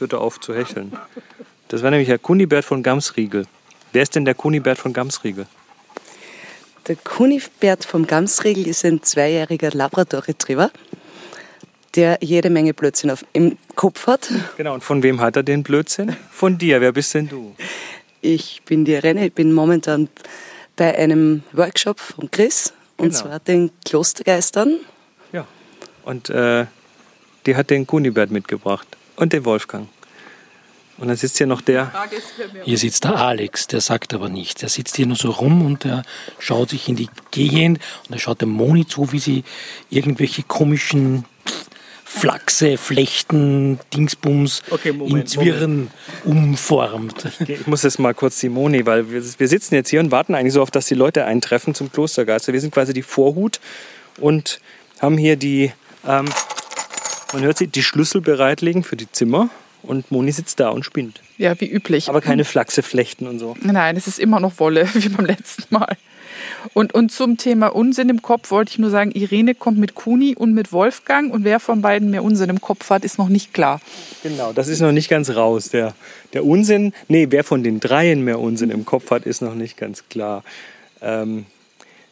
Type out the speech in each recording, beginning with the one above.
hört er auf zu hecheln. Das war nämlich der Kunibert von Gamsriegel. Wer ist denn der Kunibert von Gamsriegel? Der Kunibert vom Gamsriegel ist ein zweijähriger Labrador-Retriever, der jede Menge Blödsinn auf, im Kopf hat. Genau, und von wem hat er den Blödsinn? Von dir. Wer bist denn du? Ich bin die Irene, ich bin momentan bei einem Workshop von Chris, und Genau. zwar den Klostergeistern. Ja. Und äh, die hat den Kunibert mitgebracht. Und den Wolfgang. Und dann sitzt hier noch der. Hier sitzt der Alex, der sagt aber nichts. Der sitzt hier nur so rum und der schaut sich in die Gegend und er schaut dem Moni zu, wie sie irgendwelche komischen Flachse, Flechten, Dingsbums Okay, Moment, in Zwirren umformt. Ich muss jetzt mal kurz Simoni, weil wir, wir sitzen jetzt hier und warten eigentlich so auf, dass die Leute eintreffen zum Klostergeist. Wir sind quasi die Vorhut und haben hier die, ähm, man hört sie, die Schlüssel bereitlegen für die Zimmer. Und Moni sitzt da und spinnt. Ja, wie üblich. Aber keine Flachse flechten und so. Nein, es ist immer noch Wolle, wie beim letzten Mal. Und, und zum Thema Unsinn im Kopf wollte ich nur sagen, Irene kommt mit Kuni und mit Wolfgang und wer von beiden mehr Unsinn im Kopf hat, ist noch nicht klar. Genau, das ist noch nicht ganz raus. Der, der Unsinn, nee, wer von den dreien mehr Unsinn im Kopf hat, ist noch nicht ganz klar. Ähm,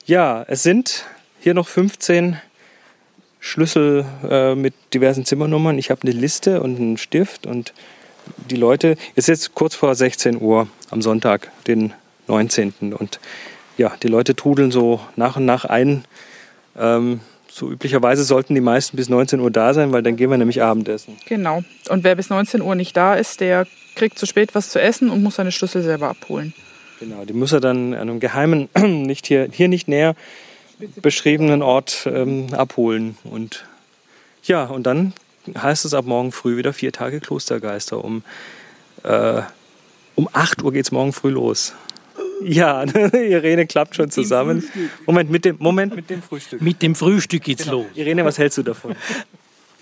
ja, es sind hier noch 15 Schlüssel äh, mit diversen Zimmernummern. Ich habe eine Liste und einen Stift und die Leute, es ist jetzt kurz vor 16 Uhr am Sonntag, den 19. Und ja, die Leute trudeln so nach und nach ein. Ähm, so üblicherweise sollten die meisten bis 19 Uhr da sein, weil dann gehen wir nämlich Abendessen. Genau. Und wer bis 19 Uhr nicht da ist, der kriegt zu spät was zu essen und muss seine Schlüssel selber abholen. Genau, die muss er dann an einem geheimen, nicht hier, hier nicht näher beschriebenen Ort ähm, abholen. Und ja, und dann heißt es ab morgen früh wieder vier Tage Klostergeister. Um, äh, um 8 Uhr geht es morgen früh los. Ja, Irene klappt schon zusammen. Moment, mit dem, Moment, mit dem Frühstück. Mit dem Frühstück geht's los. Irene, was hältst du davon?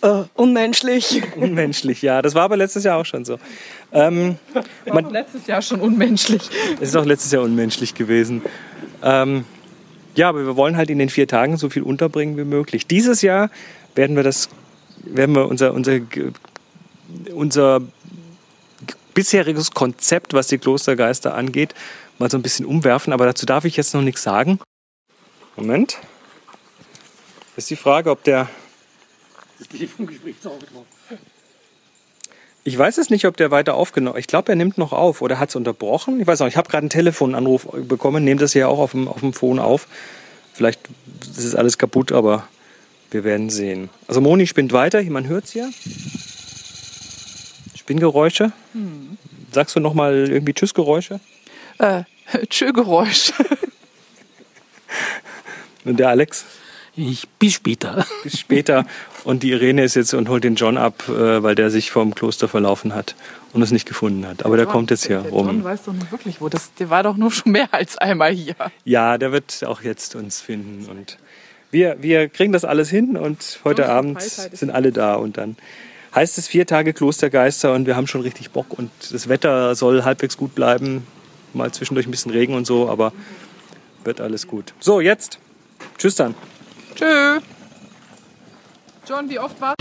Äh, unmenschlich. Unmenschlich, ja. Das war aber letztes Jahr auch schon so. Ähm, War letztes Jahr schon unmenschlich. Es ist auch letztes Jahr unmenschlich gewesen. Ähm, ja, aber wir wollen halt in den vier Tagen so viel unterbringen wie möglich. Dieses Jahr werden wir das, werden wir unser, unser, unser bisheriges Konzept, was die Klostergeister angeht, mal so ein bisschen umwerfen. Aber dazu darf ich jetzt noch nichts sagen. Moment. Das ist die Frage, ob der. Ich weiß es nicht, ob der weiter aufgenommen Ich glaube, er nimmt noch auf oder hat es unterbrochen. Ich weiß auch, ich habe gerade einen Telefonanruf bekommen, nehmt das ja auch auf dem, auf dem Phone auf. Vielleicht ist es alles kaputt, aber wir werden sehen. Also Moni spinnt weiter, man hört es ja. Spinngeräusche. Sagst du noch mal irgendwie Tschüssgeräusche? Äh, Tschö-Geräusch. Und der Alex Ich, bis später. bis später. Und die Irene ist jetzt und holt den John ab, äh, weil der sich vom Kloster verlaufen hat und es nicht gefunden hat. Aber der kommt jetzt hier der John rum. weiß doch nicht wirklich wo. Das, der war doch nur schon mehr als einmal hier. Ja, der wird auch jetzt uns finden. Und wir, wir kriegen das alles hin und heute Unsere Abend sind alle da. Und dann heißt es vier Tage Klostergeister und wir haben schon richtig Bock. Und das Wetter soll halbwegs gut bleiben. Mal zwischendurch ein bisschen Regen und so, aber wird alles gut. So, jetzt. Tschüss dann. Tschö. John, wie oft war